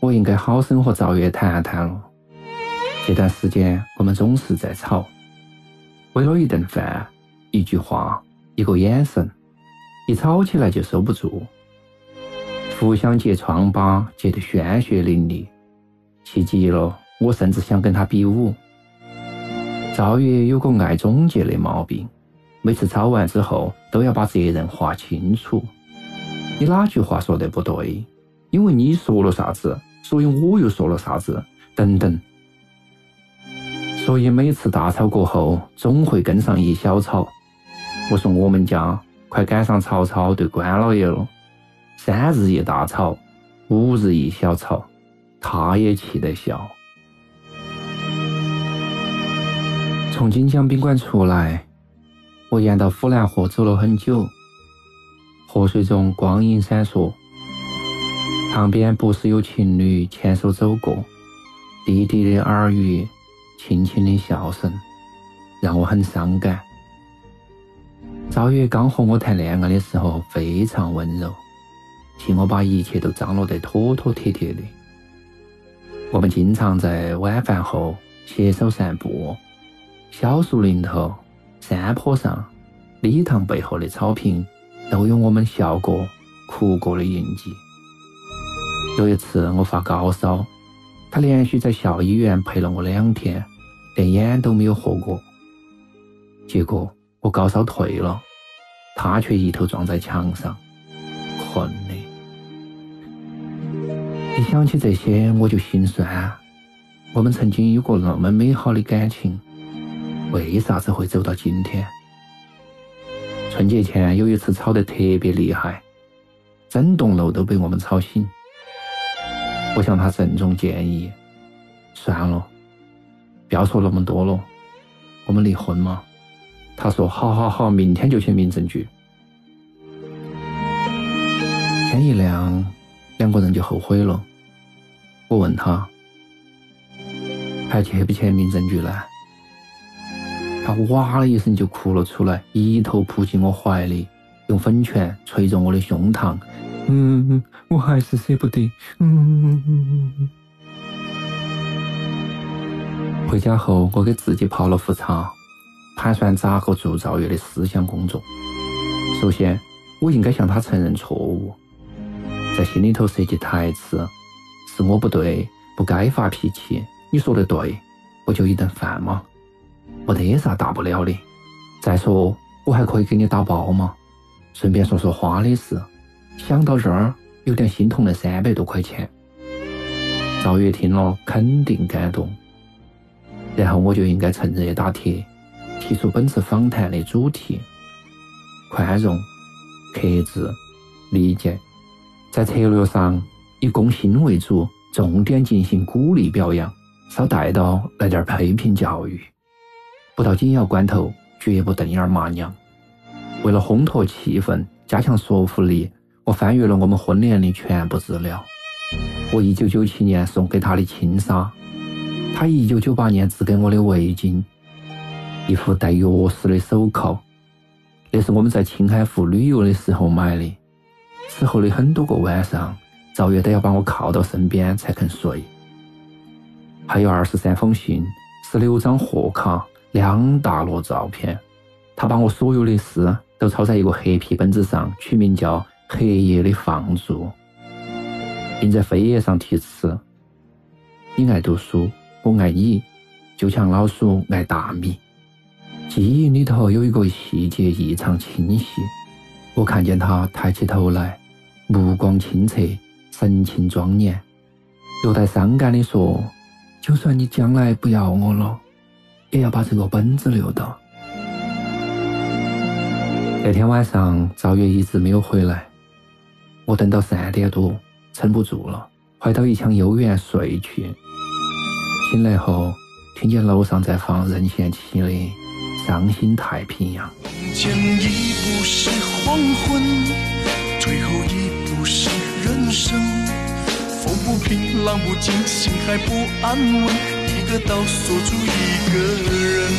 我应该好生和赵月谈谈了。这段时间我们总是在吵，为了一顿饭、一句话、一个眼神，一吵起来就收不住，互相揭疮疤，揭得鲜血淋漓。气急了，我甚至想跟他比武。赵月有个爱总结的毛病，每次吵完之后都要把责任划清楚。你哪句话说得不对？因为你说了啥子？所以我又说了啥子？等等。所以每次大吵过后，总会跟上一小吵。我说我们家快赶上曹操对关老爷了，三日一大吵，五日一小吵，他也气得笑。从锦江宾馆出来，我沿到府南河走了很久，河水中光影闪烁。旁边不时有情侣牵手走过，低低的耳语，轻轻的笑声，让我很伤感。赵月刚和我谈恋爱的时候非常温柔，替我把一切都张罗得妥妥帖帖的。我们经常在晚饭后携手散步，小树林头、山坡上、礼堂背后的草坪，都有我们笑过、哭过的印记。有一次我发高烧，他连续在校医院陪了我两天，连烟都没有喝过。结果我高烧退了，他却一头撞在墙上，困的。一想起这些我就心酸。我们曾经有过那么美好的感情，为啥子会走到今天？春节前有一次吵得特别厉害，整栋楼都被我们吵醒。我向他郑重建议：“算了，不要说那么多了，我们离婚嘛。”他说：“好好好，明天就去民政局。”天一亮，两个人就后悔了。我问他：“还去不去民政局呢？”他哇的一声就哭了出来，一头扑进我怀里，用粉拳捶着我的胸膛。嗯，我还是舍不得。嗯嗯嗯。回家后，我给自己泡了壶茶，盘算咋个做赵月的思想工作。首先，我应该向他承认错误，在心里头设计台词：是我不对，不该发脾气。你说的对，不就一顿饭吗？没得啥大不了的。再说，我还可以给你打包吗？顺便说说花的事。想到这儿，有点心痛那三百多块钱。赵月听了肯定感动，然后我就应该趁热打铁，提出本次访谈的主题：宽容、克制、理解。在策略上以攻心为主，重点进行鼓励表扬，少带到来点批评教育。不到紧要关头，绝不瞪眼骂娘。为了烘托气氛，加强说服力。我翻阅了我们婚恋的全部资料，我一九九七年送给他的轻纱，他一九九八年织给我的围巾，一副带钥匙的手铐，那是我们在青海湖旅游的时候买的。此后的很多个晚上，赵月都要把我靠到身边才肯睡。还有二十三封信，十六张贺卡，两大摞照片。他把我所有的诗都抄在一个黑皮本子上，取名叫。黑夜的放逐，并在扉页上题词：“你爱读书，我爱你，就像老鼠爱大米。”记忆里头有一个细节异常清晰，我看见他抬起头来，目光清澈，神情庄严，略带伤感地说：“就算你将来不要我了，也要把这个本子留到。”那天晚上，赵月一直没有回来，我等到三点多，撑不住了，怀到一腔幽怨睡去。醒来后，听见楼上在放任贤齐的。伤心太平洋。前一步是黄昏，最后一步是人生。风不平，浪不静，心还不安稳。一个岛锁住一个人。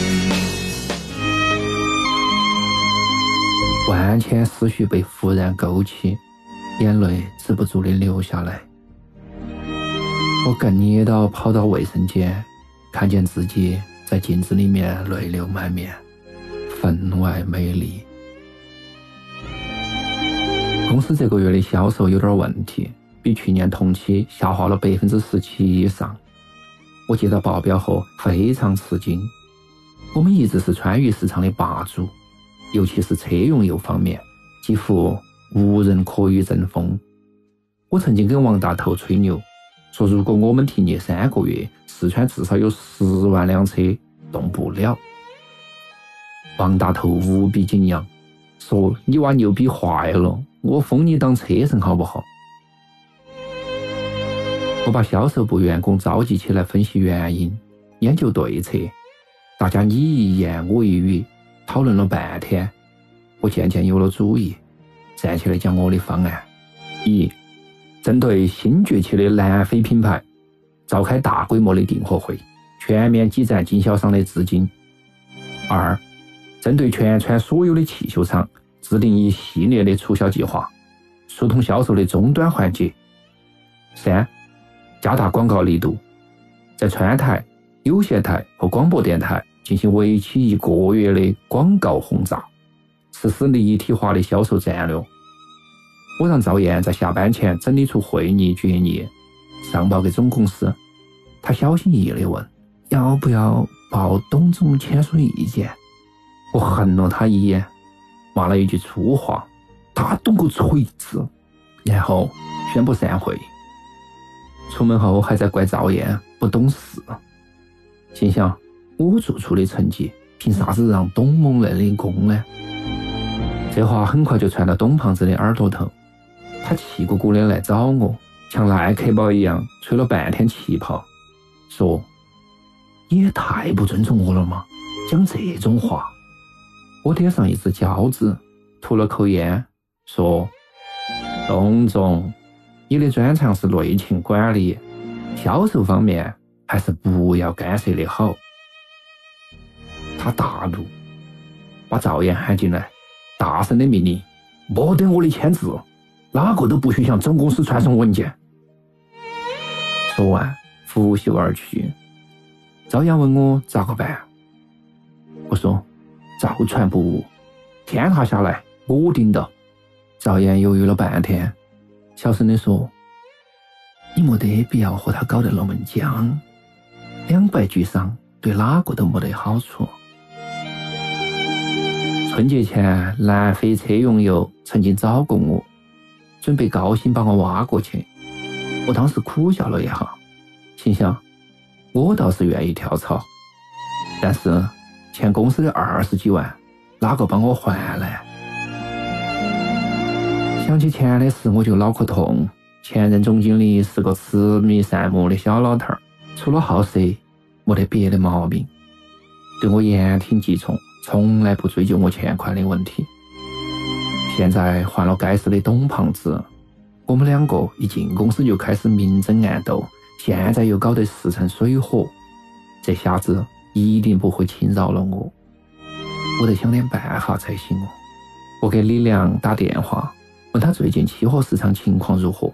万千思绪被忽然勾起，眼泪止不住的流下来。我更捏到跑到卫生间，看见自己。在镜子里面泪流满面，分外美丽。公司这个月的销售有点问题，比去年同期下滑了百分之十七以上。我接到报表后非常吃惊。我们一直是川渝市场的霸主，尤其是车用油方面，几乎无人可与争锋。我曾经跟王大头吹牛，说如果我们停业三个月。四川至少有十万辆车动不了。王大头无比敬仰，说：“你娃牛逼坏了，我封你当车神好不好？”我把销售部员工召集起来分析原因，研究对策。大家你一言我一语，讨论了半天，我渐渐有了主意，站起来讲我的方案：一，针对新崛起的南非品牌。召开大规模的订货会，全面挤占经销商的资金。二，针对全川所有的汽修厂，制定一系列的促销计划，疏通销售的终端环节。三，加大广告力度，在川台、有线台和广播电台进行为期一个月的广告轰炸，实施立体化的销售战略。我让赵燕在下班前整理出会议决议。上报给总公司，他小心翼翼地问：“要不要报董总签署意见？”我横了他一眼，骂了一句粗话：“他懂个锤子！”然后宣布散会。出门后还在怪赵燕不懂事，心想：我做出的成绩，凭啥子让董某来领功呢？这话很快就传到董胖子的耳朵头，他气鼓鼓的来找我。像赖克宝一样吹了半天气泡，说：“你也太不尊重我了嘛，讲这种话。”我点上一支胶纸，吐了口烟，说：“董总，你的专长是内勤管理，销售方面还是不要干涉的好。”他大怒，把赵岩喊进来，大声的命令：“莫得我的签字！”哪个都不许向总公司传送文件。说完，拂袖而去。朝阳问我咋个办？我说：照传不误，天塌下来我顶到。赵岩犹豫了半天，小声的说：“你没得必要和他搞得那么僵，两败俱伤，对哪个都没得好处。”春节前，南非车用油曾经找过我。准备高薪把我挖过去，我当时苦笑了一下，心想我倒是愿意跳槽，但是欠公司的二十几万，哪个帮我还呢？想起钱的事，我就脑壳痛。前任总经理是个慈眉善目的小老头儿，除了好色，没得别的毛病，对我言听计从，从来不追究我欠款的问题。现在换了该死的董胖子，我们两个一进公司就开始明争暗斗，现在又搞得势成水火，这下子一定不会轻饶了我，我得想点办法才行哦。我给李良打电话，问他最近期货市场情况如何，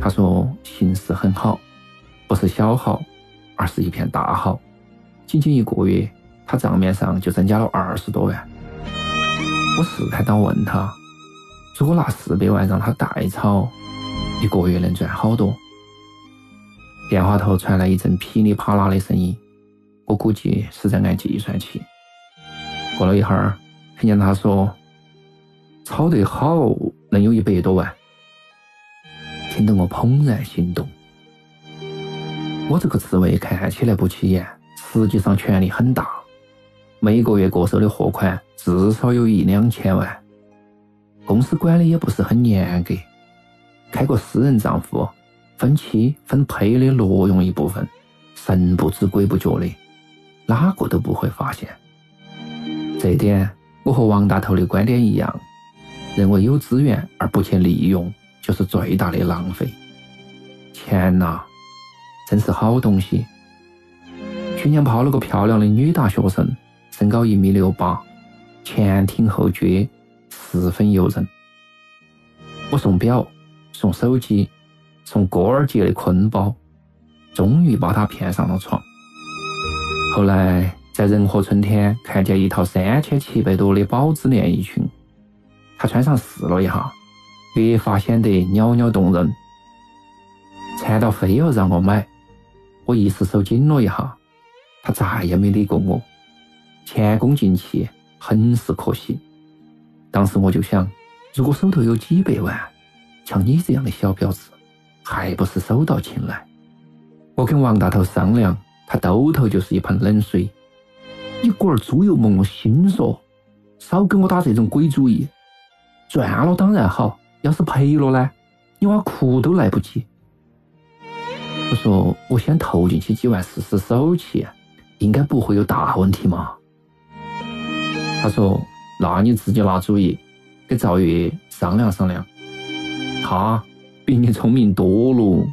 他说形势很好，不是小好，而是一片大好，仅仅一个月，他账面上就增加了二十多万。我试探到问他：“如果拿四百万让他代炒，一个月能赚好多。电话头传来一阵噼里啪啦的声音，我估计是在按计算器。过了一会儿，听见他说：“炒得好，能有一百多万。”听得我怦然心动。我这个职位看起来不起眼，实际上权力很大，每个月过收的货款至少有一两千万。公司管理也不是很严格，开个私人账户，分期分配的挪用一部分，神不知鬼不觉的，哪个都不会发现。这点我和王大头的观点一样，认为有资源而不去利用，就是最大的浪费。钱呐，真是好东西。去年泡了个漂亮的女大学生，身高一米六八，前挺后撅。十分诱人。我送表、送手机、送郭儿姐的坤包，终于把她骗上了床。后来在仁和春天看见一套三千七百多的宝芝连衣裙，她穿上试了一下，越发显得袅袅动人，馋到非要让我买。我一时手紧了一下，她再也没理过我，前功尽弃，很是可惜。当时我就想，如果手头有几百万，像你这样的小婊子，还不是手到擒来？我跟王大头商量，他兜头就是一盆冷水。你龟儿猪油蒙了心嗦，少给我打这种鬼主意。赚了当然好，要是赔了呢，你娃哭都来不及。我说我先投进去几万试试手气，应该不会有大问题嘛。他说。那你自己拿主意，跟赵月商量商量。他比你聪明多了。